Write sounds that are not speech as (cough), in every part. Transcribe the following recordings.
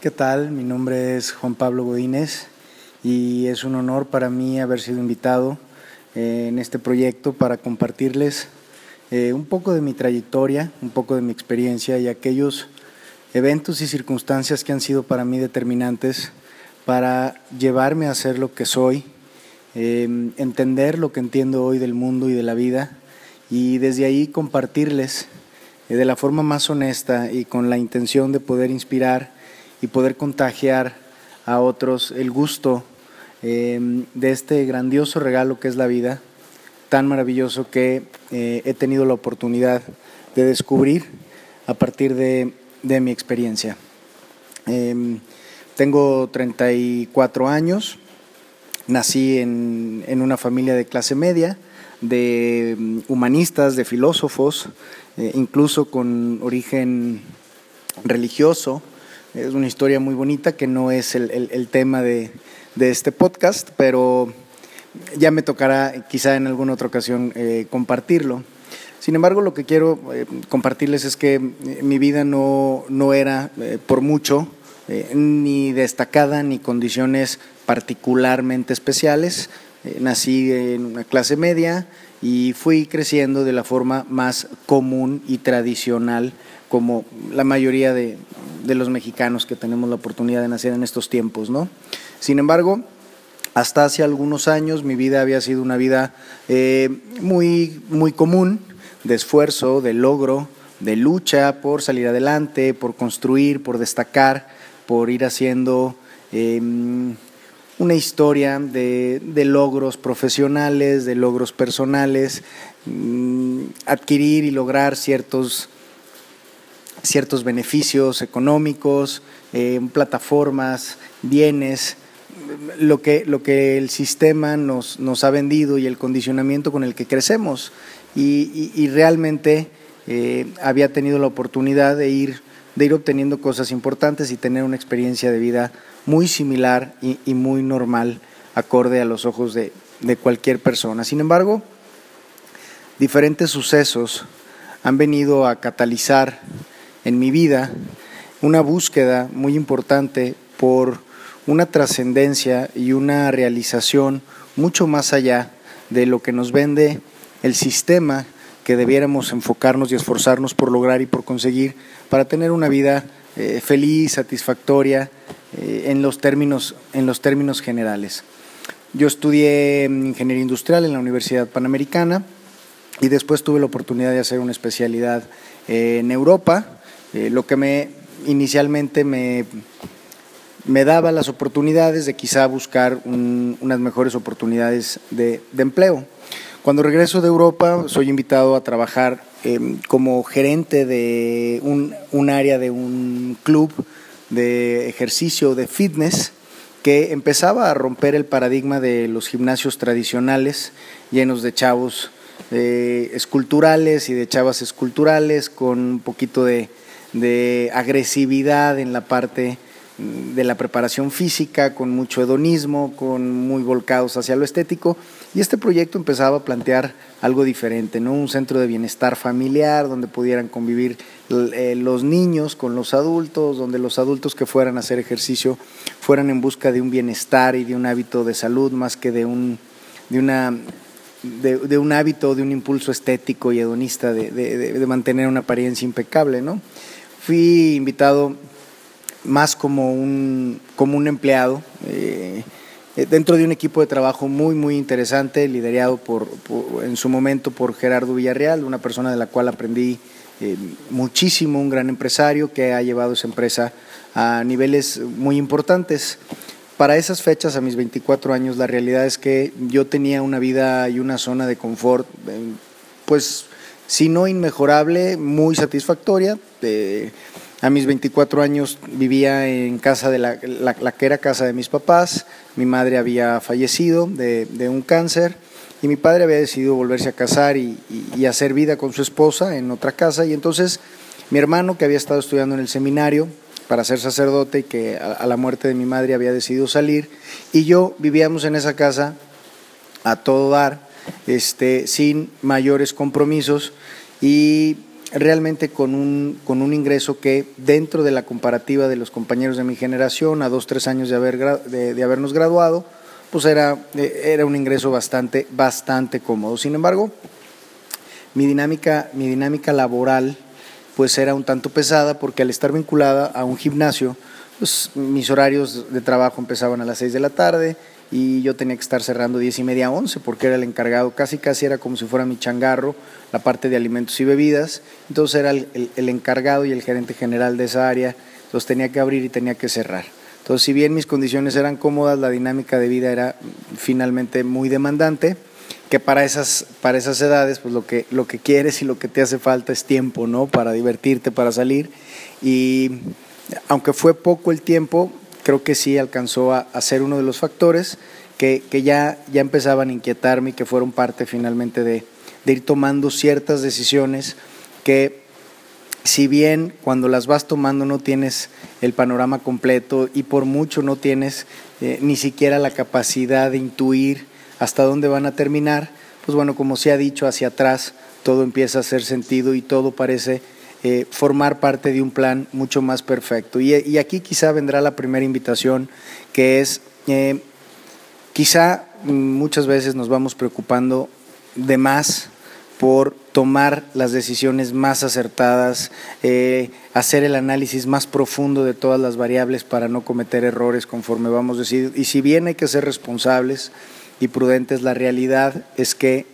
¿Qué tal? Mi nombre es Juan Pablo Godínez y es un honor para mí haber sido invitado eh, en este proyecto para compartirles eh, un poco de mi trayectoria, un poco de mi experiencia y aquellos eventos y circunstancias que han sido para mí determinantes para llevarme a ser lo que soy, em, entender lo que entiendo hoy del mundo y de la vida y desde ahí compartirles eh, de la forma más honesta y con la intención de poder inspirar y poder contagiar a otros el gusto em, de este grandioso regalo que es la vida, tan maravilloso que eh, he tenido la oportunidad de descubrir a partir de, mi experiencia. Em, tengo 34 años, nací en, en, una familia de clase media, de mm, humanistas, de filósofos, eh, incluso con origen religioso. Es una historia muy bonita que no es el, tema de, este podcast, pero ya me tocará quizá en alguna otra ocasión eh, compartirlo. Sin embargo, lo que quiero eh, compartirles es que eh, mi vida no, no era por mucho ni destacada ni condiciones particularmente especiales. nací en una clase media y fui creciendo de la forma más común y tradicional como la mayoría de, los mexicanos que tenemos la oportunidad de nacer en estos tiempos, ¿no? Sin embargo, hasta hace algunos años mi vida había sido una vida eh, muy, muy común, de esfuerzo, de logro, de lucha por salir adelante, por construir, por destacar, por ir haciendo em, una historia de, logros profesionales, de logros personales, mm, adquirir y lograr ciertos ciertos beneficios económicos, eh, plataformas, bienes, lo que, lo que el sistema nos, nos, ha vendido y el condicionamiento con el que crecemos. Y, realmente eh, había tenido la oportunidad de ir, de ir obteniendo cosas importantes y tener una experiencia de vida muy similar y, muy normal, acorde a los ojos de, de cualquier persona. Sin embargo, diferentes sucesos han venido a catalizar en mi vida una búsqueda muy importante por una trascendencia y una realización mucho más allá de lo que nos vende el sistema que debiéramos enfocarnos y esforzarnos por lograr y por conseguir para tener una vida eh, feliz, satisfactoria eh, en, los términos, en los términos generales. Yo estudié ingeniería industrial en la Universidad Panamericana y después tuve la oportunidad de hacer una especialidad en Europa eh, lo que me inicialmente me, me daba las oportunidades de quizá buscar unas mejores oportunidades de, empleo. Cuando regreso de Europa soy invitado a trabajar em, como gerente de un, un, área de un club de ejercicio de fitness que empezaba a romper el paradigma de los gimnasios tradicionales llenos de chavos eh, esculturales y de chavas esculturales con un poquito de de agresividad en la parte de la preparación física, con mucho hedonismo, con muy volcados hacia lo estético. Y este proyecto empezaba a plantear algo diferente, ¿no? Un centro de bienestar familiar donde pudieran convivir eh, los niños con los adultos, donde los adultos que fueran a hacer ejercicio fueran en busca de un bienestar y de un hábito de salud más que de un, de una de, de, un hábito, de un impulso estético y hedonista de, de, mantener una apariencia impecable, ¿no? Fui invitado más como un, como un empleado eh, dentro de un equipo de trabajo muy, muy interesante, liderado por, en su momento por Gerardo Villarreal, una persona de la cual aprendí eh, muchísimo, un gran empresario que ha llevado esa empresa a niveles muy importantes. Para esas fechas, a mis 24 años, la realidad es que yo tenía una vida y una zona de confort, eh, pues si no inmejorable, muy satisfactoria. a mis 24 años vivía en casa de la, que era casa de mis papás, mi madre había fallecido de, un cáncer y mi padre había decidido volverse a casar y, hacer vida con su esposa en otra casa y entonces mi hermano que había estado estudiando en el seminario para ser sacerdote y que a la muerte de mi madre había decidido salir y yo vivíamos en esa casa a todo dar este, sin mayores compromisos y realmente con un, con un ingreso que dentro de la comparativa de los compañeros de mi generación, a dos, tres años de, haber, de, habernos graduado, pues era, era un ingreso bastante, bastante cómodo. Sin embargo, mi dinámica, mi dinámica laboral pues era un tanto pesada porque al estar vinculada a un gimnasio, pues mis horarios de trabajo empezaban a las seis de la tarde y yo tenía que estar cerrando diez y media, once, porque era el encargado, casi casi era como si fuera mi changarro, la parte de alimentos y bebidas, entonces era el, el, encargado y el gerente general de esa área, entonces tenía que abrir y tenía que cerrar. Entonces, si bien mis condiciones eran cómodas, la dinámica de vida era finalmente muy demandante, que para esas, para esas edades, pues lo que, lo que quieres y lo que te hace falta es tiempo, ¿no? Para divertirte, para salir. Y aunque fue poco el tiempo, creo que sí alcanzó a, ser uno de los factores que, ya, ya empezaban a inquietarme y que fueron parte finalmente de, ir tomando ciertas decisiones que si bien cuando las vas tomando no tienes el panorama completo y por mucho no tienes eh, ni siquiera la capacidad de intuir hasta dónde van a terminar, pues bueno, como se ha dicho hacia atrás, todo empieza a hacer sentido y todo parece eh, formar parte de un plan mucho más perfecto. Y, aquí quizá vendrá la primera invitación, que es, eh, quizá muchas veces nos vamos preocupando de más por tomar las decisiones más acertadas, eh, hacer el análisis más profundo de todas las variables para no cometer errores conforme vamos decidiendo. Y si bien hay que ser responsables y prudentes, la realidad es que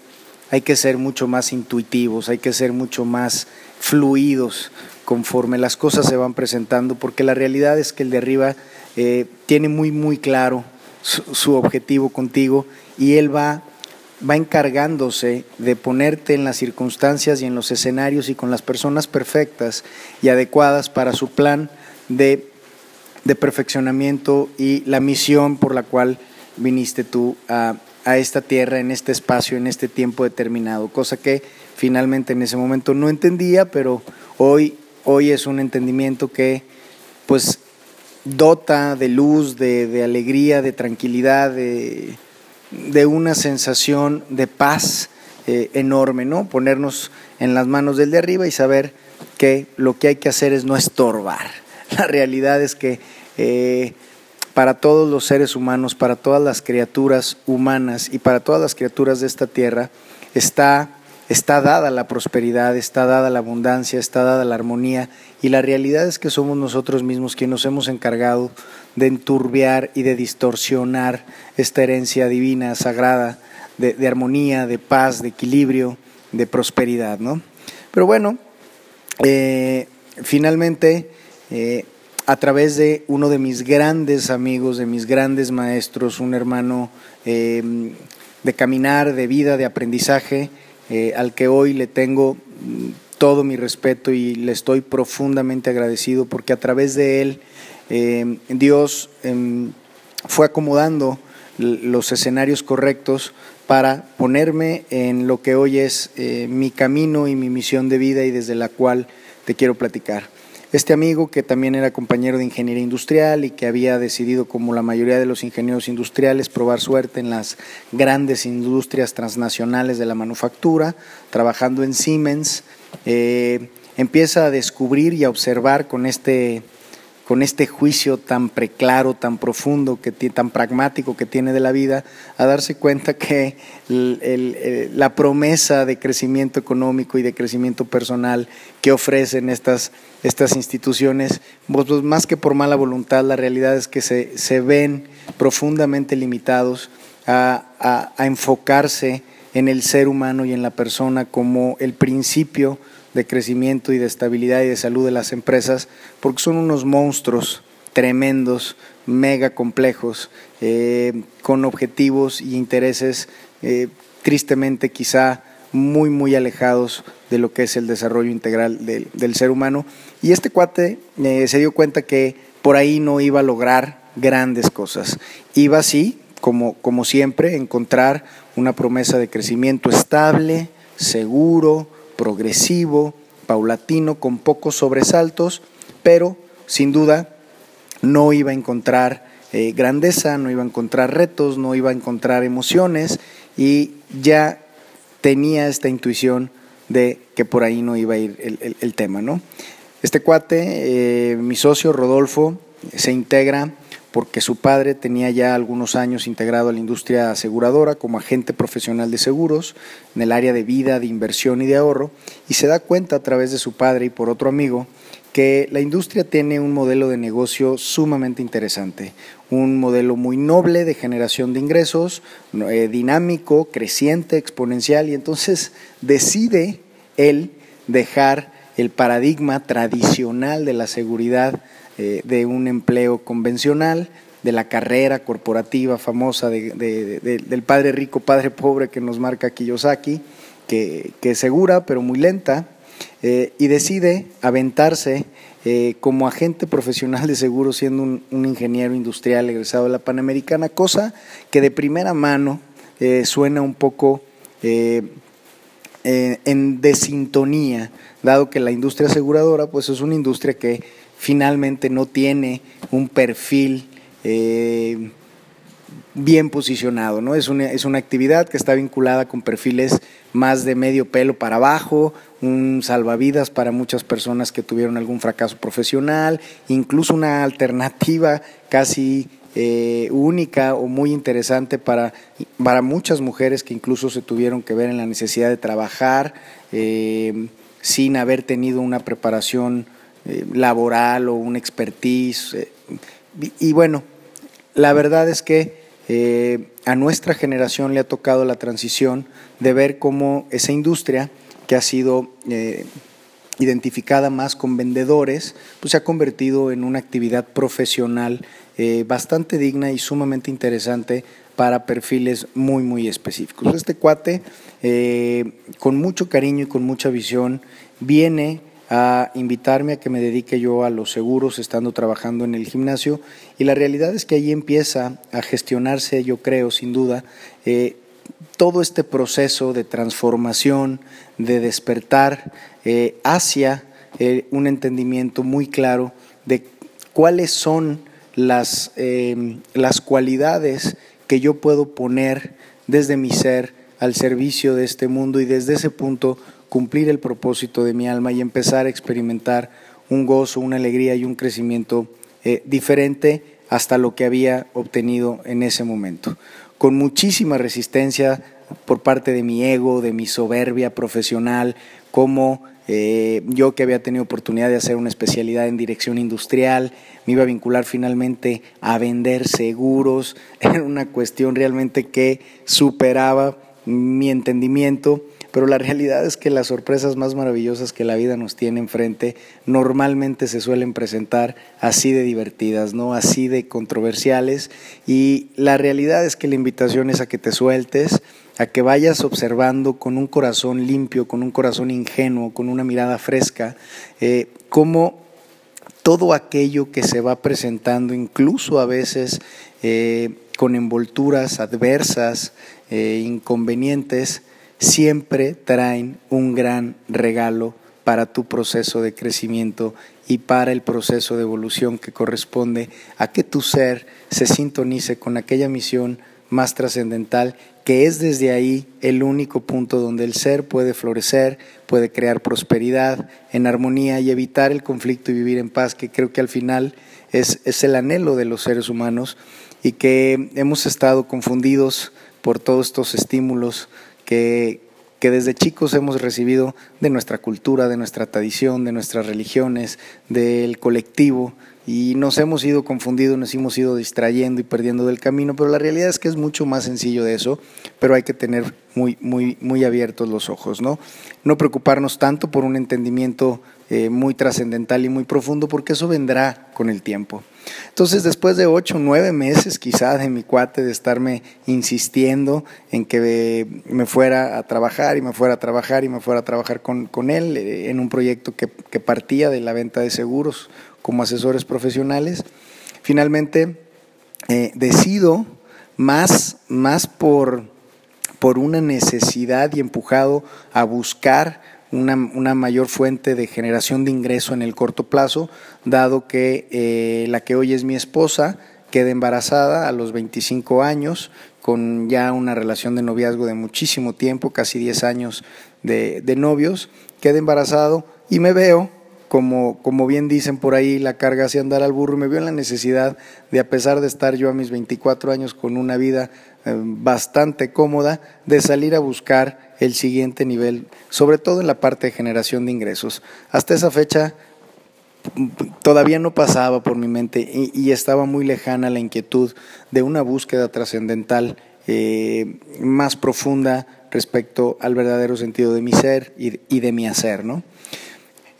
hay que ser mucho más intuitivos, hay que ser mucho más fluidos conforme las cosas se van presentando, porque la realidad es que el de arriba eh, tiene muy, muy claro su, objetivo contigo y él va, va encargándose de ponerte en las circunstancias y en los escenarios y con las personas perfectas y adecuadas para su plan de, de perfeccionamiento y la misión por la cual viniste tú a, a esta tierra, en este espacio, en este tiempo determinado, cosa que finalmente en ese momento no entendía, pero hoy, hoy es un entendimiento que pues dota de luz, de, alegría, de tranquilidad, de, una sensación de paz eh, enorme, ¿no? Ponernos en las manos del de arriba y saber que lo que hay que hacer es no estorbar. (laughs) La realidad es que eh, para todos los seres humanos, para todas las criaturas humanas y para todas las criaturas de esta tierra, está, está dada la prosperidad, está dada la abundancia, está dada la armonía y la realidad es que somos nosotros mismos quienes nos hemos encargado de enturbiar y de distorsionar esta herencia divina, sagrada, de, armonía, de paz, de equilibrio, de prosperidad, ¿no? Pero bueno, eh, finalmente eh, a través de uno de mis grandes amigos, de mis grandes maestros, un hermano em, de caminar, de vida, de aprendizaje, eh, al que hoy le tengo mm, todo mi respeto y le estoy profundamente agradecido porque a través de él em, Dios em, fue acomodando los escenarios correctos para ponerme en lo que hoy es eh, mi camino y mi misión de vida y desde la cual te quiero platicar. Este amigo, que también era compañero de ingeniería industrial y que había decidido, como la mayoría de los ingenieros industriales, probar suerte en las grandes industrias transnacionales de la manufactura, trabajando en Siemens, eh, empieza a descubrir y a observar con este con este juicio tan preclaro, tan profundo, que, tan pragmático que tiene de la vida, a darse cuenta que la promesa de crecimiento económico y de crecimiento personal que ofrecen estas, estas instituciones, pues, pues, más que por mala voluntad, la realidad es que se, se ven profundamente limitados a, a enfocarse en el ser humano y en la persona como el principio de crecimiento y de estabilidad y de salud de las empresas, porque son unos monstruos tremendos, mega complejos, eh, con objetivos y intereses eh, tristemente quizá muy, muy alejados de lo que es el desarrollo integral del, ser humano. Y este cuate eh, se dio cuenta que por ahí no iba a lograr grandes cosas. Iba así, como, como siempre, encontrar una promesa de crecimiento estable, seguro, progresivo, paulatino, con pocos sobresaltos, pero sin duda no iba a encontrar eh, grandeza, no iba a encontrar retos, no iba a encontrar emociones y ya tenía esta intuición de que por ahí no iba a ir el, tema, ¿no? Este cuate, eh, mi socio Rodolfo, se integra porque su padre tenía ya algunos años integrado a la industria aseguradora como agente profesional de seguros en el área de vida, de inversión y de ahorro, y se da cuenta a través de su padre y por otro amigo que la industria tiene un modelo de negocio sumamente interesante, un modelo muy noble de generación de ingresos, eh, dinámico, creciente, exponencial, y entonces decide él dejar el paradigma tradicional de la seguridad eh, de un empleo convencional, de la carrera corporativa famosa del padre rico, padre pobre que nos marca Kiyosaki, que, que es segura pero muy lenta, eh, y decide aventarse eh, como agente profesional de seguros siendo un, ingeniero industrial egresado de la Panamericana, cosa que de primera mano suena un poco en desintonía, dado que la industria aseguradora pues es una industria que finalmente no tiene un perfil eh, bien posicionado, ¿no? Es una, es una actividad que está vinculada con perfiles más de medio pelo para abajo, un salvavidas para muchas personas que tuvieron algún fracaso profesional, incluso una alternativa casi eh, única o muy interesante para, para muchas mujeres que incluso se tuvieron que ver en la necesidad de trabajar eh, sin haber tenido una preparación eh, laboral o un expertise. Eh, y, bueno, la verdad es que eh, a nuestra generación le ha tocado la transición de ver cómo esa industria que ha sido identificada más con vendedores, pues se ha convertido en una actividad profesional bastante digna y sumamente interesante para perfiles muy, muy específicos. Este cuate, con mucho cariño y con mucha visión, viene a invitarme a que me dedique yo a los seguros estando trabajando en el gimnasio. Y la realidad es que ahí empieza a gestionarse, yo creo, sin duda, eh, todo este proceso de transformación, de despertar eh, hacia eh, un entendimiento muy claro de cuáles son las, las cualidades que yo puedo poner desde mi ser al servicio de este mundo y desde ese punto cumplir el propósito de mi alma y empezar a experimentar un gozo, una alegría y un crecimiento eh, diferente hasta lo que había obtenido en ese momento. Con muchísima resistencia por parte de mi ego, de mi soberbia profesional, como eh, yo que había tenido oportunidad de hacer una especialidad en dirección industrial, me iba a vincular finalmente a vender seguros, (laughs) era una cuestión realmente que superaba mi entendimiento pero la realidad es que las sorpresas más maravillosas que la vida nos tiene enfrente normalmente se suelen presentar así de divertidas, ¿no? Así de controversiales y la realidad es que la invitación es a que te sueltes, a que vayas observando con un corazón limpio, con un corazón ingenuo, con una mirada fresca, eh, cómo todo aquello que se va presentando, incluso a veces eh, con envolturas adversas, eh, inconvenientes, siempre traen un gran regalo para tu proceso de crecimiento y para el proceso de evolución que corresponde a que tu ser se sintonice con aquella misión más trascendental que es desde ahí el único punto donde el ser puede florecer, puede crear prosperidad en armonía y evitar el conflicto y vivir en paz, que creo que al final es, es el anhelo de los seres humanos y que hemos estado confundidos por todos estos estímulos que, desde chicos hemos recibido de nuestra cultura, de nuestra tradición, de nuestras religiones, del colectivo, y nos hemos ido confundidos, nos hemos ido distrayendo y perdiendo del camino, pero la realidad es que es mucho más sencillo de eso, pero hay que tener muy, muy, muy abiertos los ojos, ¿no? No preocuparnos tanto por un entendimiento eh, muy trascendental y muy profundo, porque eso vendrá con el tiempo. Entonces, después de ocho, nueve meses quizá de mi cuate de estarme insistiendo en que me fuera a trabajar y me fuera a trabajar y me fuera a trabajar con, con él eh, en un proyecto que, que partía de la venta de seguros como asesores profesionales, finalmente eh, decido más, más por, por una necesidad y empujado a buscar una, mayor fuente de generación de ingreso en el corto plazo, dado que eh, la que hoy es mi esposa queda embarazada a los 25 años, con ya una relación de noviazgo de muchísimo tiempo, casi 10 años de, novios, quedé embarazado y me veo como, como, bien dicen por ahí, la carga hacia andar al burro me veo en la necesidad de, a pesar de estar yo a mis 24 años con una vida eh, bastante cómoda, de salir a buscar el siguiente nivel, sobre todo en la parte de generación de ingresos. Hasta esa fecha todavía no pasaba por mi mente y, estaba muy lejana la inquietud de una búsqueda trascendental eh, más profunda respecto al verdadero sentido de mi ser y, de mi hacer, ¿no?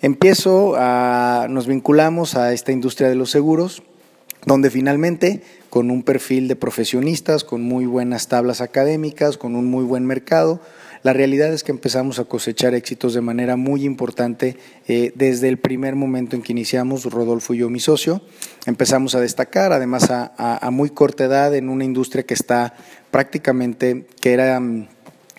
Empiezo a, nos vinculamos a esta industria de los seguros, donde finalmente, con un perfil de profesionistas, con muy buenas tablas académicas, con un muy buen mercado, la realidad es que empezamos a cosechar éxitos de manera muy importante eh, desde el primer momento en que iniciamos, Rodolfo y yo, mi socio. Empezamos a destacar, además a, muy corta edad, en una industria que está prácticamente, que era mm,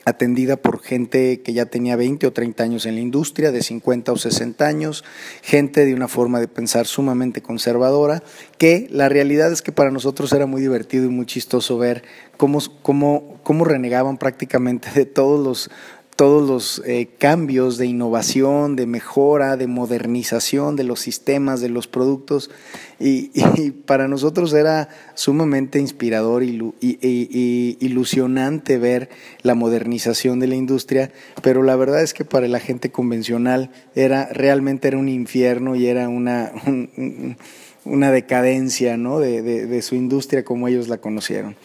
atendida por gente que ya tenía 20 o 30 años en la industria, de 50 o 60 años, gente de una forma de pensar sumamente conservadora, que la realidad es que para nosotros era muy divertido y muy chistoso ver cómo, cómo, cómo renegaban prácticamente de todos los todos los eh, cambios de innovación, de mejora, de modernización de los sistemas, de los productos. Y, (laughs) para nosotros era sumamente inspirador y, ilusionante ver la modernización de la industria, pero la verdad es que para la gente convencional era realmente era un infierno y era una, (laughs) una decadencia ¿no? de, su industria como ellos la conocieron.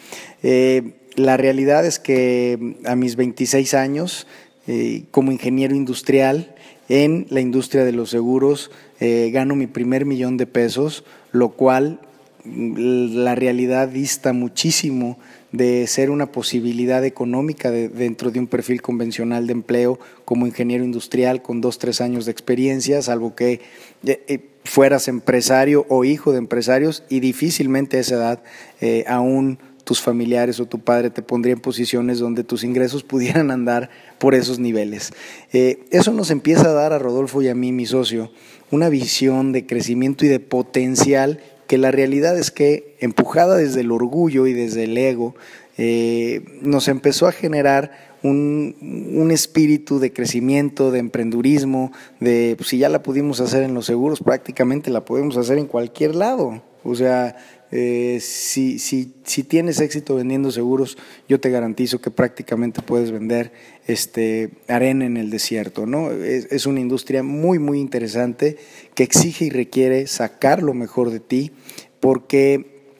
Eh, la realidad es que a mis 26 años, eh, como ingeniero industrial en la industria de los seguros, eh, gano mi primer millón de pesos, lo cual mm, la realidad dista muchísimo de ser una posibilidad económica dentro de un perfil convencional de empleo como ingeniero industrial con dos, tres años de experiencia, salvo que eh, fueras empresario o hijo de empresarios y difícilmente a esa edad aún tus familiares o tu padre te pondría en posiciones donde tus ingresos pudieran andar por esos niveles. Eh, eso nos empieza a dar a Rodolfo y a mí, mi socio, una visión de crecimiento y de potencial que la realidad es que, empujada desde el orgullo y desde el ego, eh, nos empezó a generar un, un, espíritu de crecimiento, de emprendurismo, de pues, si ya la pudimos hacer en los seguros, prácticamente la podemos hacer en cualquier lado. O sea, eh, si, si, si, tienes éxito vendiendo seguros, yo te garantizo que prácticamente puedes vender este, arena en el desierto. ¿no? Es, una industria muy, muy interesante que exige y requiere sacar lo mejor de ti porque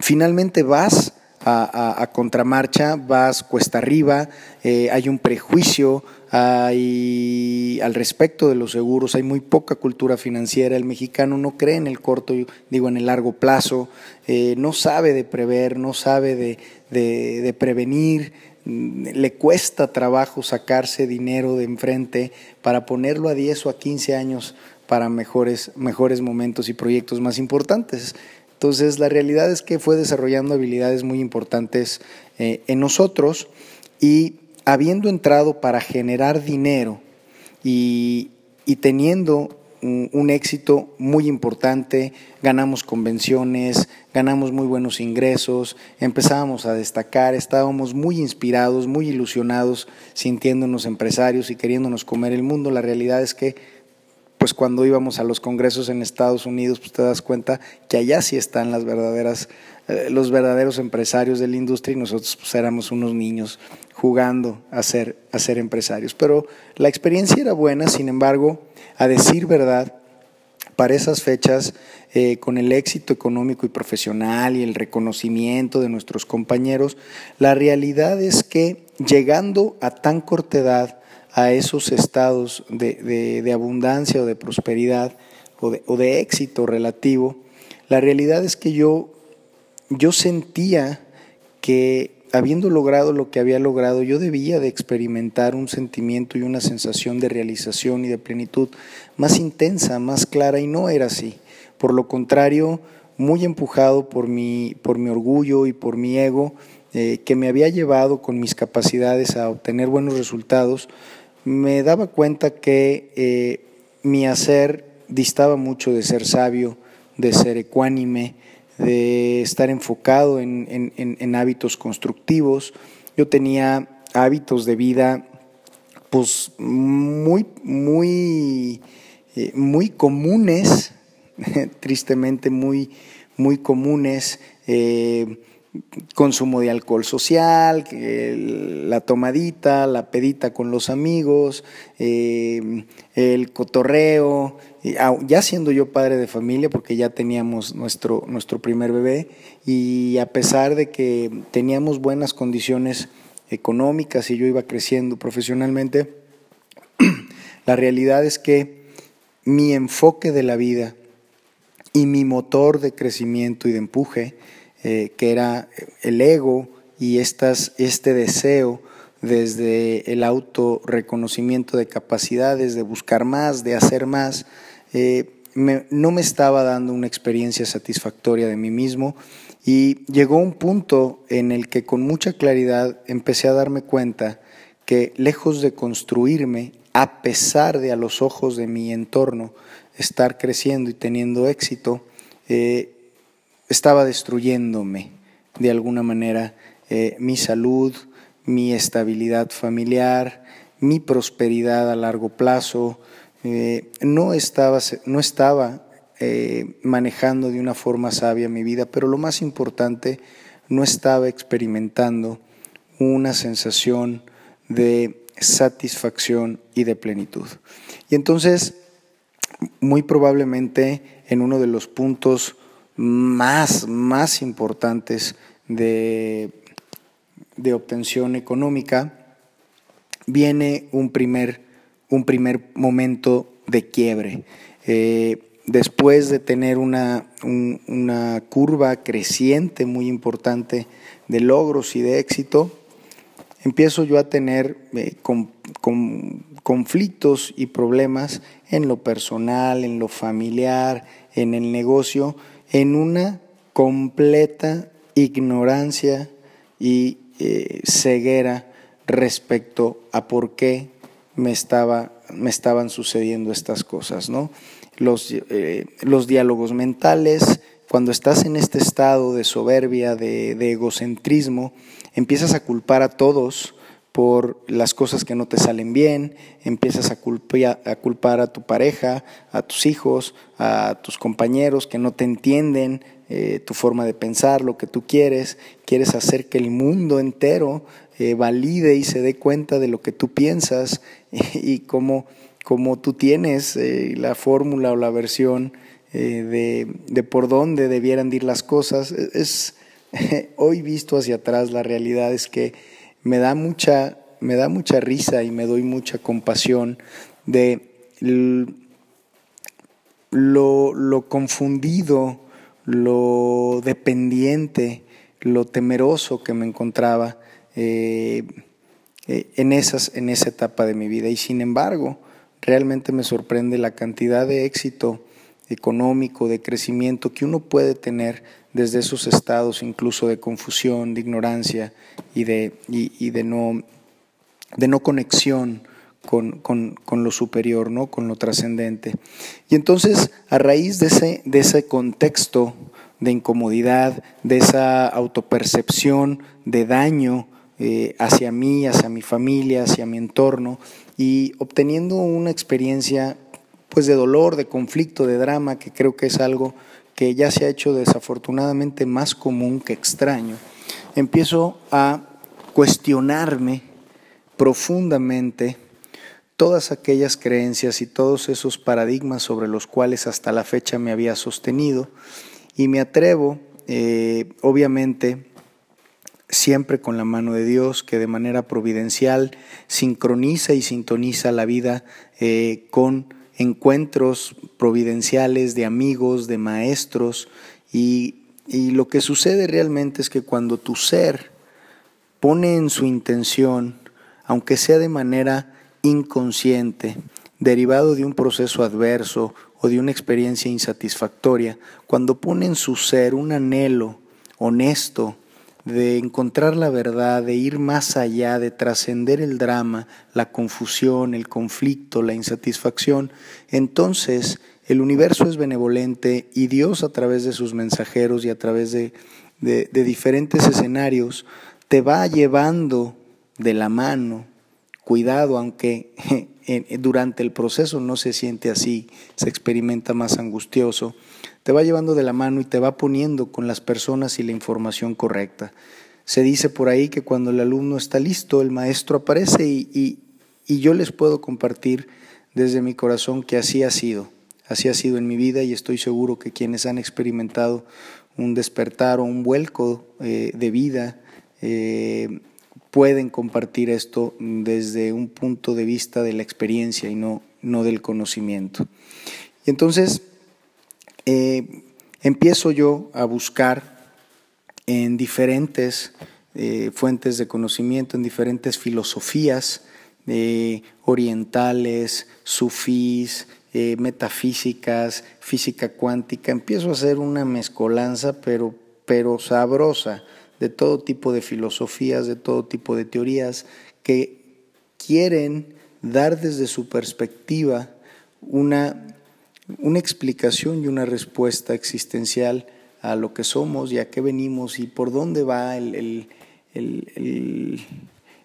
finalmente vas a, contramarcha, vas cuesta arriba, eh, hay un prejuicio hay, al respecto de los seguros, hay muy poca cultura financiera, el mexicano no cree en el corto, digo en el largo plazo, eh, no sabe de prever, no sabe de, de, prevenir, le cuesta trabajo sacarse dinero de enfrente para ponerlo a 10 o a 15 años para mejores, mejores momentos y proyectos más importantes. Entonces, la realidad es que fue desarrollando habilidades muy importantes eh, en nosotros y habiendo entrado para generar dinero y, teniendo un, éxito muy importante, ganamos convenciones, ganamos muy buenos ingresos, empezábamos a destacar, estábamos muy inspirados, muy ilusionados, sintiéndonos empresarios y queriéndonos comer el mundo. La realidad es que pues cuando íbamos a los congresos en Estados Unidos, pues te das cuenta que allá sí están eh, los verdaderos empresarios de la industria y nosotros pues éramos unos niños jugando a ser, a ser empresarios. Pero la experiencia era buena, sin embargo, a decir verdad, para esas fechas, eh, con el éxito económico y profesional y el reconocimiento de nuestros compañeros, la realidad es que llegando a tan corta edad, a esos estados de, abundancia o de prosperidad o de, éxito relativo, la realidad es que yo, yo sentía que habiendo logrado lo que había logrado, yo debía de experimentar un sentimiento y una sensación de realización y de plenitud más intensa, más clara, y no era así. Por lo contrario, muy empujado por mi, por mi orgullo y por mi ego, eh, que me había llevado con mis capacidades a obtener buenos resultados, me daba cuenta que eh, mi hacer distaba mucho de ser sabio, de ser ecuánime, de estar enfocado en, hábitos constructivos. Yo tenía hábitos de vida pues muy, muy, eh, muy comunes, (laughs) tristemente muy, muy comunes. Eh, consumo de alcohol social, la tomadita, la pedita con los amigos, eh, el cotorreo, ya siendo yo padre de familia, porque ya teníamos nuestro, nuestro primer bebé, y a pesar de que teníamos buenas condiciones económicas y yo iba creciendo profesionalmente, (clears throat) la realidad es que mi enfoque de la vida y mi motor de crecimiento y de empuje, eh, que era el ego y estas, este deseo desde el autorreconocimiento de capacidades, de buscar más, de hacer más, eh, no me estaba dando una experiencia satisfactoria de mí mismo. Y llegó un punto en el que con mucha claridad empecé a darme cuenta que lejos de construirme, a pesar de a los ojos de mi entorno estar creciendo y teniendo éxito, eh, estaba destruyéndome de alguna manera eh, mi salud, mi estabilidad familiar, mi prosperidad a largo plazo. Eh, no estaba, no estaba eh, manejando de una forma sabia mi vida, pero lo más importante, no estaba experimentando una sensación de satisfacción y de plenitud. Y entonces, muy probablemente en uno de los puntos más, más importantes de, de obtención económica, viene un primer, un primer momento de quiebre. Eh, después de tener una, una, curva creciente muy importante de logros y de éxito, empiezo yo a tener eh, conflictos y problemas en lo personal, en lo familiar, en el negocio, en una completa ignorancia y eh, ceguera respecto a por qué me, estaba, me estaban sucediendo estas cosas, ¿no? Los, eh, los diálogos mentales, cuando estás en este estado de soberbia, de, de egocentrismo, empiezas a culpar a todos por las cosas que no te salen bien, empiezas a, culpar a tu pareja, a tus hijos, a tus compañeros que no te entienden eh, tu forma de pensar, lo que tú quieres, quieres hacer que el mundo entero eh, valide y se dé cuenta de lo que tú piensas (laughs) y cómo, tú tienes eh, la fórmula o la versión de, de, por dónde debieran ir las cosas. Es, (laughs) hoy visto hacia atrás, la realidad es que me da mucha, me da mucha risa y me doy mucha compasión de lo, lo confundido, lo dependiente, lo temeroso que me encontraba eh, en, esas, en esa etapa de mi vida. Y sin embargo, realmente me sorprende la cantidad de éxito económico, de crecimiento que uno puede tener desde esos estados incluso de confusión, de ignorancia y de, y, de, no, de no conexión con, con, con, lo superior, ¿no? con lo trascendente. Y entonces, a raíz de ese, de ese contexto de incomodidad, de esa autopercepción de daño eh, hacia mí, hacia mi familia, hacia mi entorno, y obteniendo una experiencia pues de dolor, de conflicto, de drama, que creo que es algo que ya se ha hecho desafortunadamente más común que extraño, empiezo a cuestionarme profundamente todas aquellas creencias y todos esos paradigmas sobre los cuales hasta la fecha me había sostenido y me atrevo, eh, obviamente, siempre con la mano de Dios, que de manera providencial sincroniza y sintoniza la vida eh, con encuentros providenciales de amigos, de maestros, y, lo que sucede realmente es que cuando tu ser pone en su intención, aunque sea de manera inconsciente, derivado de un proceso adverso o de una experiencia insatisfactoria, cuando pone en su ser un anhelo honesto de encontrar la verdad, de ir más allá, de trascender el drama, la confusión, el conflicto, la insatisfacción, entonces el universo es benevolente y Dios a través de sus mensajeros y a través de, diferentes escenarios te va llevando de la mano. Cuidado, aunque durante el proceso no se siente así, se experimenta más angustioso, te va llevando de la mano y te va poniendo con las personas y la información correcta. Se dice por ahí que cuando el alumno está listo, el maestro aparece y, y yo les puedo compartir desde mi corazón que así ha sido, así ha sido en mi vida y estoy seguro que quienes han experimentado un despertar o un vuelco eh, de vida eh, pueden compartir esto desde un punto de vista de la experiencia y no, no del conocimiento. Y entonces eh, empiezo yo a buscar en diferentes fuentes de conocimiento, en diferentes filosofías, orientales, sufís, eh, metafísicas, física cuántica. Empiezo a hacer una mezcolanza, pero, pero sabrosa, de todo tipo de filosofías, de todo tipo de teorías que quieren dar desde su perspectiva una, una explicación y una respuesta existencial a lo que somos y a qué venimos y por dónde va el, el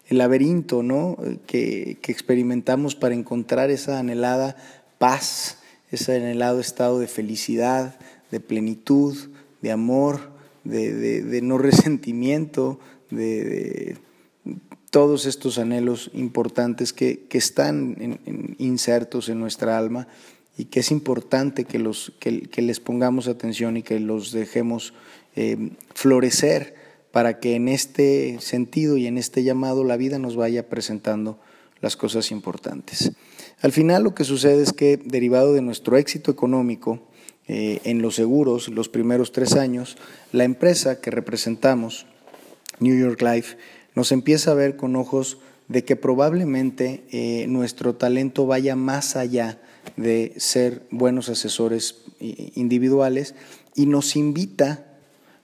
el laberinto ¿no? que, experimentamos para encontrar esa anhelada paz, ese anhelado estado de felicidad, de plenitud, de amor, de, no resentimiento, de, todos estos anhelos importantes que, están insertos en nuestra alma y que es importante que, los, que, les pongamos atención y que los dejemos eh, florecer para que en este sentido y en este llamado la vida nos vaya presentando las cosas importantes. Al final lo que sucede es que derivado de nuestro éxito económico eh, en los seguros los primeros tres años, la empresa que representamos, New York Life, nos empieza a ver con ojos de que probablemente eh, nuestro talento vaya más allá de ser buenos asesores eh, individuales y nos invita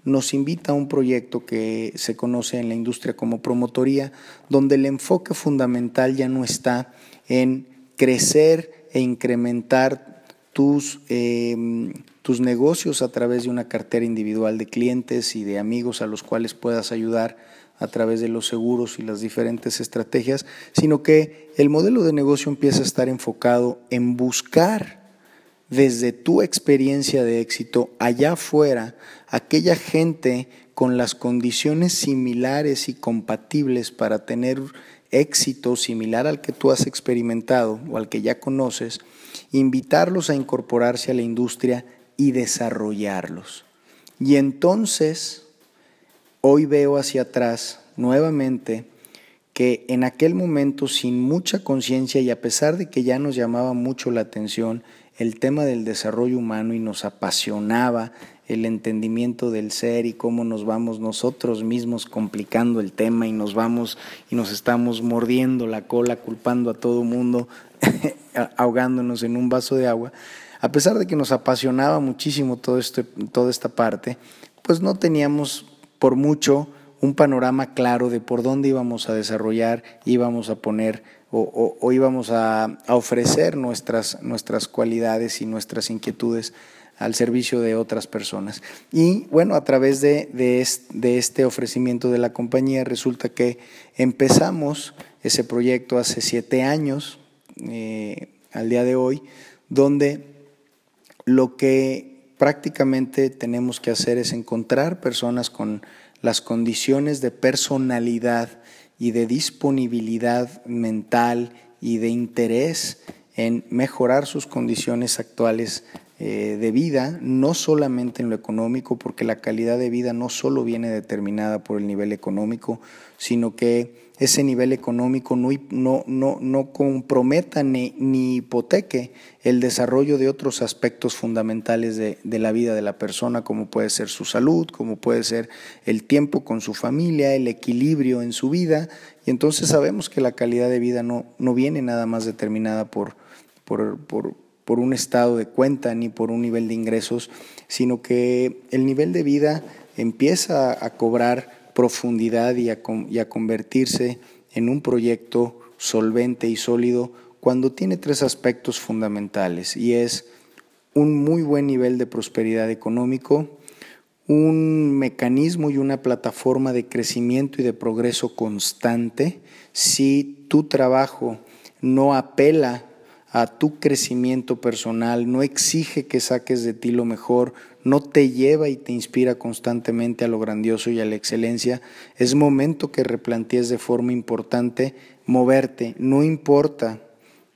nos invita a un proyecto que se conoce en la industria como promotoría, donde el enfoque fundamental ya no está en crecer e incrementar tus, em, tus negocios a través de una cartera individual de clientes y de amigos a los cuales puedas ayudar a través de los seguros y las diferentes estrategias, sino que el modelo de negocio empieza a estar enfocado en buscar desde tu experiencia de éxito allá afuera aquella gente con las condiciones similares y compatibles para tener éxito similar al que tú has experimentado o al que ya conoces, invitarlos a incorporarse a la industria y desarrollarlos. Y entonces, hoy veo hacia atrás nuevamente que en aquel momento, sin mucha conciencia y a pesar de que ya nos llamaba mucho la atención el tema del desarrollo humano y nos apasionaba el entendimiento del ser y cómo nos vamos nosotros mismos complicando el tema y nos vamos y nos estamos mordiendo la cola, culpando a todo mundo, (laughs) ahogándonos en un vaso de agua. A pesar de que nos apasionaba muchísimo todo esto, toda esta parte, pues no teníamos por mucho un panorama claro de por dónde íbamos a desarrollar, íbamos a poner o, íbamos a, ofrecer nuestras, nuestras cualidades y nuestras inquietudes al servicio de otras personas. Y bueno, a través de, de, este ofrecimiento de la compañía resulta que empezamos ese proyecto hace siete años, eh, al día de hoy, donde lo que prácticamente tenemos que hacer es encontrar personas con las condiciones de personalidad y de disponibilidad mental y de interés en mejorar sus condiciones actuales eh, de vida, no solamente en lo económico, porque la calidad de vida no solo viene determinada por el nivel económico, sino que ese nivel económico no, no, no, no comprometa ni, ni, hipoteque el desarrollo de otros aspectos fundamentales de, de, la vida de la persona, como puede ser su salud, como puede ser el tiempo con su familia, el equilibrio en su vida, y entonces sabemos que la calidad de vida no, no viene nada más determinada por, por, por por un estado de cuenta ni por un nivel de ingresos, sino que el nivel de vida empieza a cobrar profundidad y a, convertirse en un proyecto solvente y sólido cuando tiene tres aspectos fundamentales y es un muy buen nivel de prosperidad económico, un mecanismo y una plataforma de crecimiento y de progreso constante. Si tu trabajo no apela a tu crecimiento personal, no exige que saques de ti lo mejor, no te lleva y te inspira constantemente a lo grandioso y a la excelencia, es momento que replantees de forma importante moverte, no importa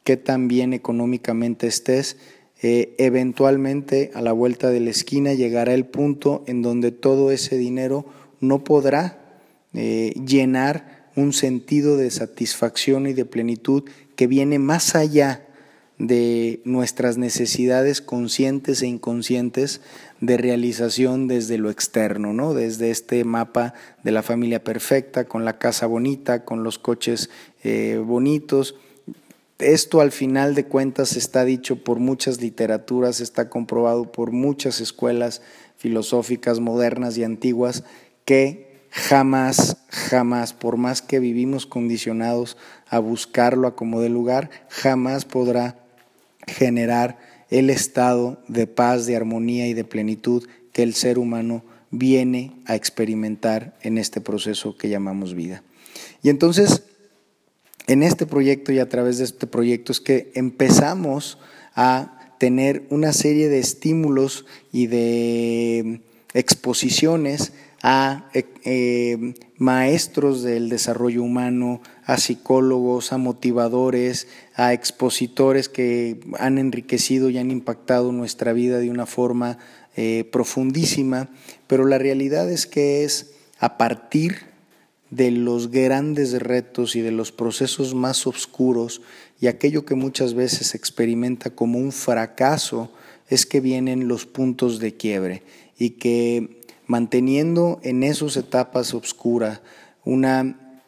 qué tan bien económicamente estés, eh, eventualmente a la vuelta de la esquina llegará el punto en donde todo ese dinero no podrá eh, llenar un sentido de satisfacción y de plenitud que viene más allá de nuestras necesidades conscientes e inconscientes de realización desde lo externo, ¿no? Desde este mapa de la familia perfecta, con la casa bonita, con los coches eh, bonitos. Esto al final de cuentas está dicho por muchas literaturas, está comprobado por muchas escuelas filosóficas modernas y antiguas que jamás, jamás, por más que vivimos condicionados a buscarlo a como de lugar, jamás podrá generar el estado de paz, de armonía y de plenitud que el ser humano viene a experimentar en este proceso que llamamos vida. Y entonces, en este proyecto y a través de este proyecto es que empezamos a tener una serie de estímulos y de exposiciones a eh, eh, maestros del desarrollo humano, a psicólogos, a motivadores, a expositores que han enriquecido y han impactado nuestra vida de una forma eh, profundísima, pero la realidad es que es a partir de los grandes retos y de los procesos más oscuros y aquello que muchas veces se experimenta como un fracaso, es que vienen los puntos de quiebre y que manteniendo en esas etapas oscuras una,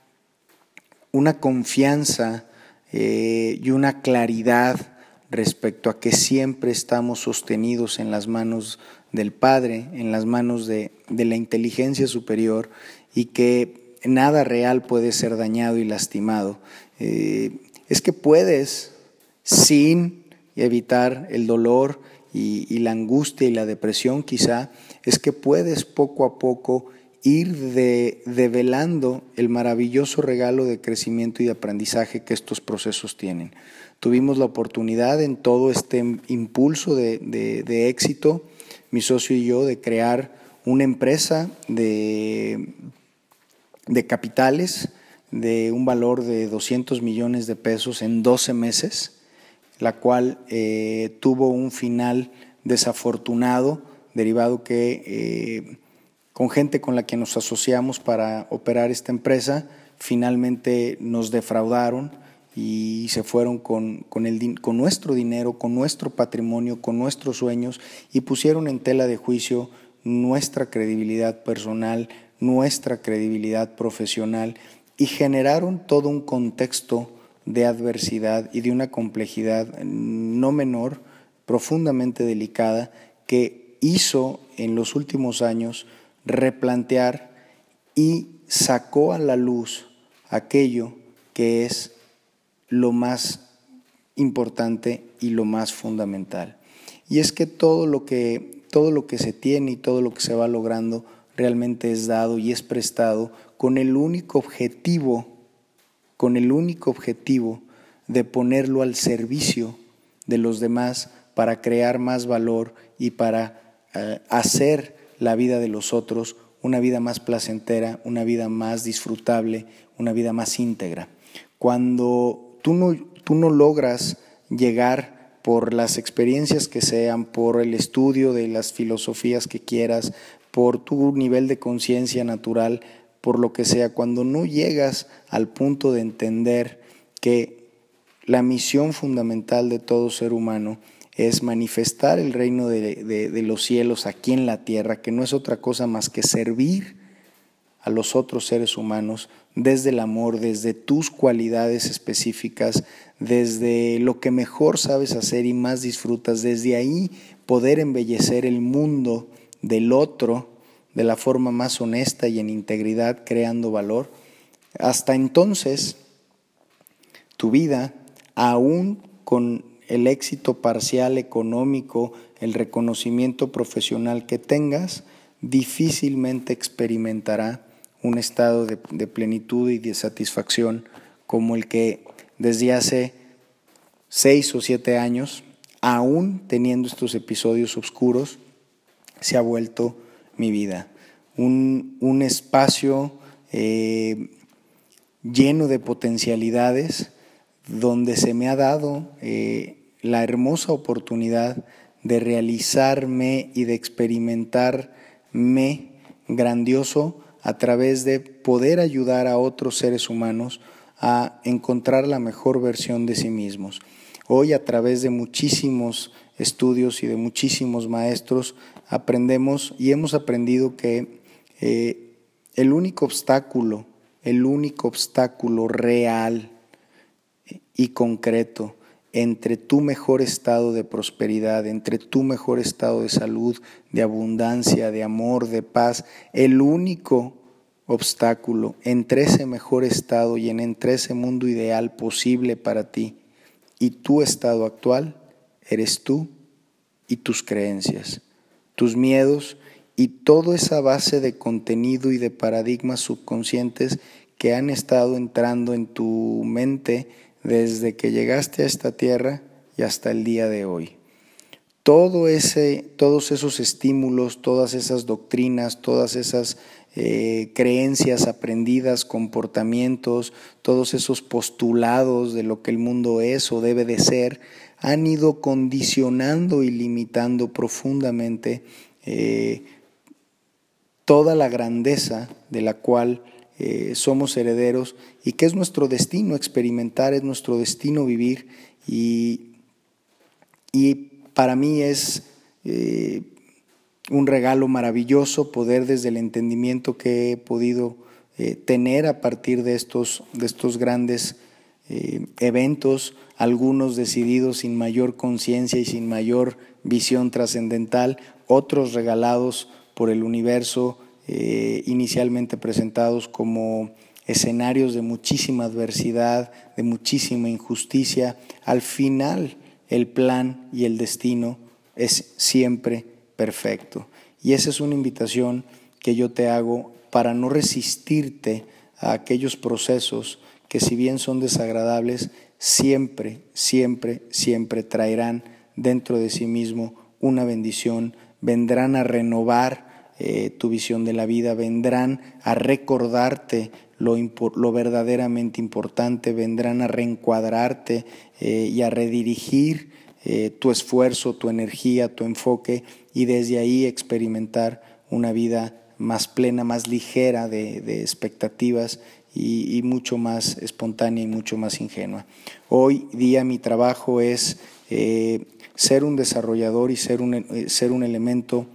una confianza eh, y una claridad respecto a que siempre estamos sostenidos en las manos del Padre, en las manos de, la inteligencia superior y que nada real puede ser dañado y lastimado. Eh, es que puedes, sin evitar el dolor y la angustia y la depresión quizá, es que puedes poco a poco ir de, develando el maravilloso regalo de crecimiento y de aprendizaje que estos procesos tienen. Tuvimos la oportunidad en todo este impulso de, éxito, mi socio y yo, de crear una empresa de, de capitales de un valor de 200 millones de pesos en 12 meses, la cual eh, tuvo un final desafortunado derivado que eh, con gente con la que nos asociamos para operar esta empresa, finalmente nos defraudaron y se fueron con, con nuestro dinero, con nuestro patrimonio, con nuestros sueños y pusieron en tela de juicio nuestra credibilidad personal, nuestra credibilidad profesional y generaron todo un contexto de adversidad y de una complejidad no menor, profundamente delicada, que hizo en los últimos años replantear y sacó a la luz aquello que es lo más importante y lo más fundamental. Y es que todo lo que, todo lo que se tiene y todo lo que se va logrando realmente es dado y es prestado con el único objetivo, con el único objetivo de ponerlo al servicio de los demás para crear más valor y para eh, hacer la vida de los otros una vida más placentera, una vida más disfrutable, una vida más íntegra. Cuando tú no, tú no logras llegar por las experiencias que sean, por el estudio de las filosofías que quieras, por tu nivel de conciencia natural, por lo que sea, cuando no llegas al punto de entender que la misión fundamental de todo ser humano es manifestar el reino de, los cielos aquí en la tierra, que no es otra cosa más que servir a los otros seres humanos desde el amor, desde tus cualidades específicas, desde lo que mejor sabes hacer y más disfrutas, desde ahí poder embellecer el mundo del otro de la forma más honesta y en integridad, creando valor. Hasta entonces, tu vida, aún con el éxito parcial económico, el reconocimiento profesional que tengas, difícilmente experimentará un estado de, plenitud y de satisfacción como el que desde hace seis o siete años, aún teniendo estos episodios oscuros, se ha vuelto mi vida. Un, espacio eh, lleno de potencialidades donde se me ha dado eh, la hermosa oportunidad de realizarme y de experimentarme grandioso a través de poder ayudar a otros seres humanos a encontrar la mejor versión de sí mismos. Hoy a través de muchísimos estudios y de muchísimos maestros aprendemos y hemos aprendido que eh, el único obstáculo, el único obstáculo real y concreto entre tu mejor estado de prosperidad, entre tu mejor estado de salud, de abundancia, de amor, de paz, el único obstáculo entre ese mejor estado y en entre ese mundo ideal posible para ti y tu estado actual, eres tú y tus creencias, tus miedos y toda esa base de contenido y de paradigmas subconscientes que han estado entrando en tu mente desde que llegaste a esta tierra y hasta el día de hoy. Todo ese, todos esos estímulos, todas esas doctrinas, todas esas eh, creencias aprendidas, comportamientos, todos esos postulados de lo que el mundo es o debe de ser, han ido condicionando y limitando profundamente eh, toda la grandeza de la cual eh, somos herederos y que es nuestro destino experimentar, es nuestro destino vivir y, y para mí es eh, un regalo maravilloso poder desde el entendimiento que he podido eh, tener a partir de estos, de estos grandes eventos, algunos decididos sin mayor conciencia y sin mayor visión trascendental, otros regalados por el universo eh, inicialmente presentados como escenarios de muchísima adversidad, de muchísima injusticia, al final el plan y el destino es siempre perfecto. Y esa es una invitación que yo te hago para no resistirte a aquellos procesos que si bien son desagradables, siempre, siempre, siempre traerán dentro de sí mismo una bendición, vendrán a renovar eh, tu visión de la vida, vendrán a recordarte lo, lo verdaderamente importante, vendrán a reencuadrarte eh, y a redirigir eh, tu esfuerzo, tu energía, tu enfoque y desde ahí experimentar una vida más plena, más ligera de, expectativas y, mucho más espontánea y mucho más ingenua. Hoy día mi trabajo es ser un desarrollador y ser un, ser un elemento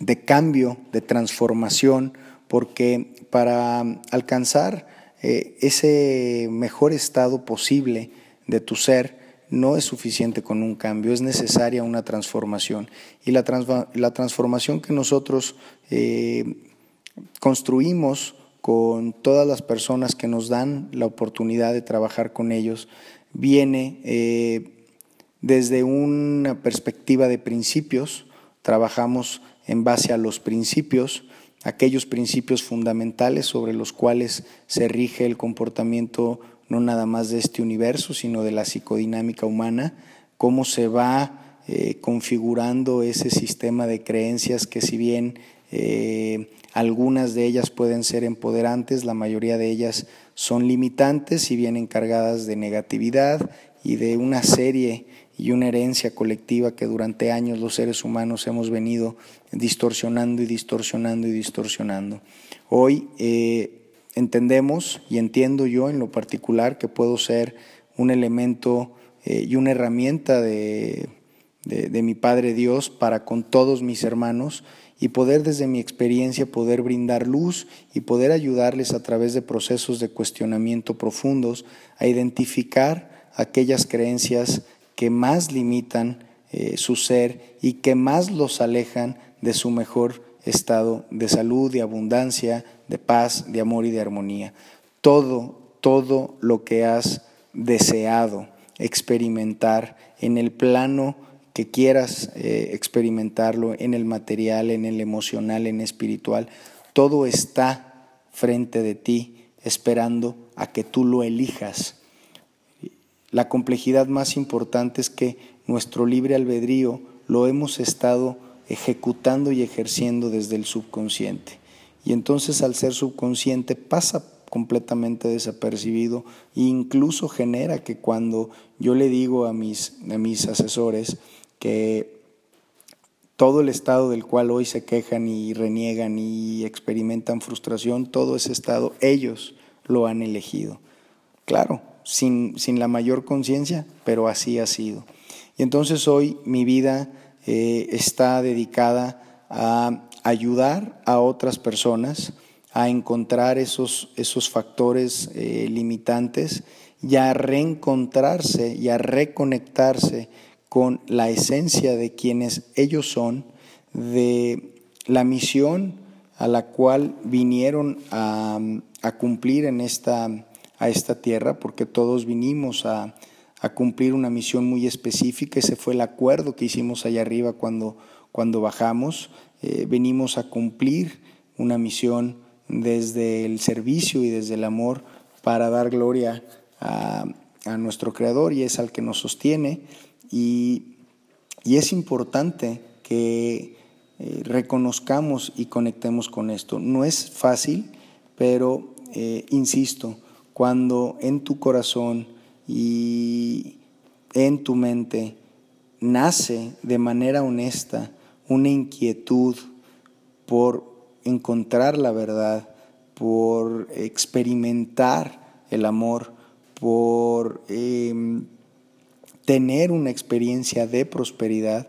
de cambio, de transformación, porque para alcanzar eh, ese mejor estado posible de tu ser, no es suficiente con un cambio, es necesaria una transformación. Y la, la transformación que nosotros eh, construimos con todas las personas que nos dan la oportunidad de trabajar con ellos, viene eh, desde una perspectiva de principios, trabajamos en base a los principios, aquellos principios fundamentales sobre los cuales se rige el comportamiento no nada más de este universo, sino de la psicodinámica humana, cómo se va eh, configurando ese sistema de creencias que si bien eh, algunas de ellas pueden ser empoderantes, la mayoría de ellas son limitantes y vienen cargadas de negatividad y de una serie y una herencia colectiva que durante años los seres humanos hemos venido distorsionando y distorsionando y distorsionando. Hoy eh, entendemos y entiendo yo en lo particular que puedo ser un elemento eh, y una herramienta de, de mi Padre Dios para con todos mis hermanos y poder desde mi experiencia poder brindar luz y poder ayudarles a través de procesos de cuestionamiento profundos a identificar aquellas creencias que más limitan eh, su ser y que más los alejan de su mejor estado de salud, de abundancia, de paz, de amor y de armonía. Todo, todo lo que has deseado experimentar en el plano que quieras eh, experimentarlo en el material, en el emocional, en el espiritual, todo está frente de ti esperando a que tú lo elijas. La complejidad más importante es que nuestro libre albedrío lo hemos estado ejecutando y ejerciendo desde el subconsciente. Y entonces al ser subconsciente pasa completamente desapercibido e incluso genera que cuando yo le digo a mis, a mis asesores que todo el estado del cual hoy se quejan y reniegan y experimentan frustración, todo ese estado ellos lo han elegido. Claro, sin, sin la mayor conciencia, pero así ha sido. Y entonces hoy mi vida eh, está dedicada a ayudar a otras personas a encontrar esos, esos factores eh, limitantes y a reencontrarse y a reconectarse con la esencia de quienes ellos son, de la misión a la cual vinieron a, cumplir en esta, a esta tierra, porque todos vinimos a, cumplir una misión muy específica. Ese fue el acuerdo que hicimos allá arriba cuando, cuando bajamos. Eh, venimos a cumplir una misión desde el servicio y desde el amor para dar gloria a, nuestro Creador y es al que nos sostiene. Y, es importante que eh, reconozcamos y conectemos con esto. No es fácil, pero eh, insisto, cuando en tu corazón y en tu mente nace de manera honesta una inquietud por encontrar la verdad, por experimentar el amor, por em, tener una experiencia de prosperidad,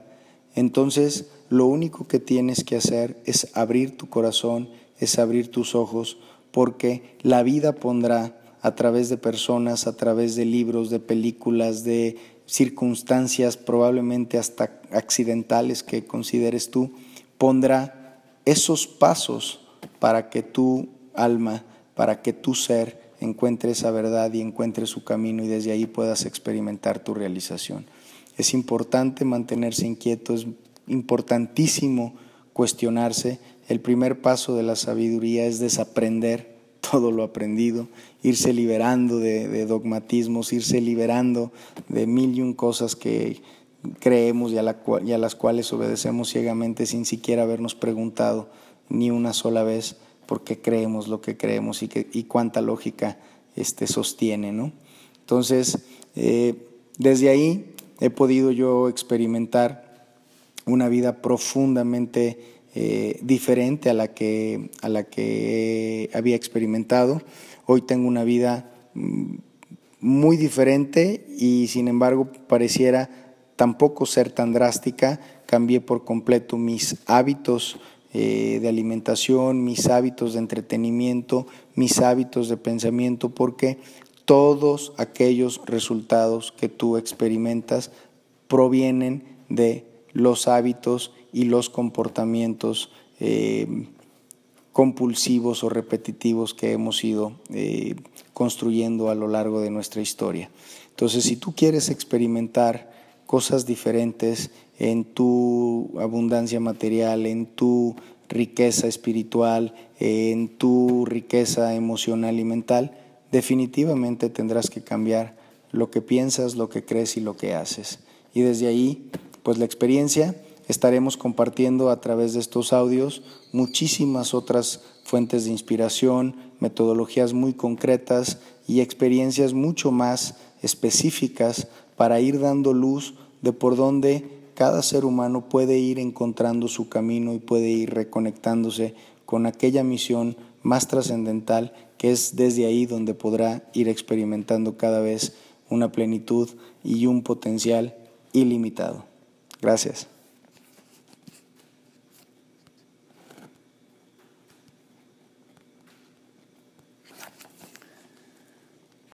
entonces lo único que tienes que hacer es abrir tu corazón, es abrir tus ojos, porque la vida pondrá a través de personas, a través de libros, de películas, de circunstancias probablemente hasta accidentales que consideres tú, pondrá esos pasos para que tu alma, para que tu ser encuentre esa verdad y encuentre su camino y desde ahí puedas experimentar tu realización. Es importante mantenerse inquieto, es importantísimo cuestionarse. El primer paso de la sabiduría es desaprender todo lo aprendido, irse liberando de, dogmatismos, irse liberando de mil y un cosas que creemos y a, las cuales obedecemos ciegamente sin siquiera habernos preguntado ni una sola vez por qué creemos lo que creemos y, y cuánta lógica este, sostiene. ¿no? Entonces, eh, desde ahí he podido yo experimentar una vida profundamente eh, diferente a la, que, a la que había experimentado. Hoy tengo una vida mm, muy diferente y sin embargo pareciera tampoco ser tan drástica. Cambié por completo mis hábitos eh, de alimentación, mis hábitos de entretenimiento, mis hábitos de pensamiento, porque todos aquellos resultados que tú experimentas provienen de los hábitos y los comportamientos eh, compulsivos o repetitivos que hemos ido eh, construyendo a lo largo de nuestra historia. Entonces, si tú quieres experimentar cosas diferentes en tu abundancia material, en tu riqueza espiritual, en tu riqueza emocional y mental, definitivamente tendrás que cambiar lo que piensas, lo que crees y lo que haces. Y desde ahí, pues la experiencia estaremos compartiendo a través de estos audios muchísimas otras fuentes de inspiración, metodologías muy concretas y experiencias mucho más específicas para ir dando luz de por dónde cada ser humano puede ir encontrando su camino y puede ir reconectándose con aquella misión más trascendental que es desde ahí donde podrá ir experimentando cada vez una plenitud y un potencial ilimitado. Gracias.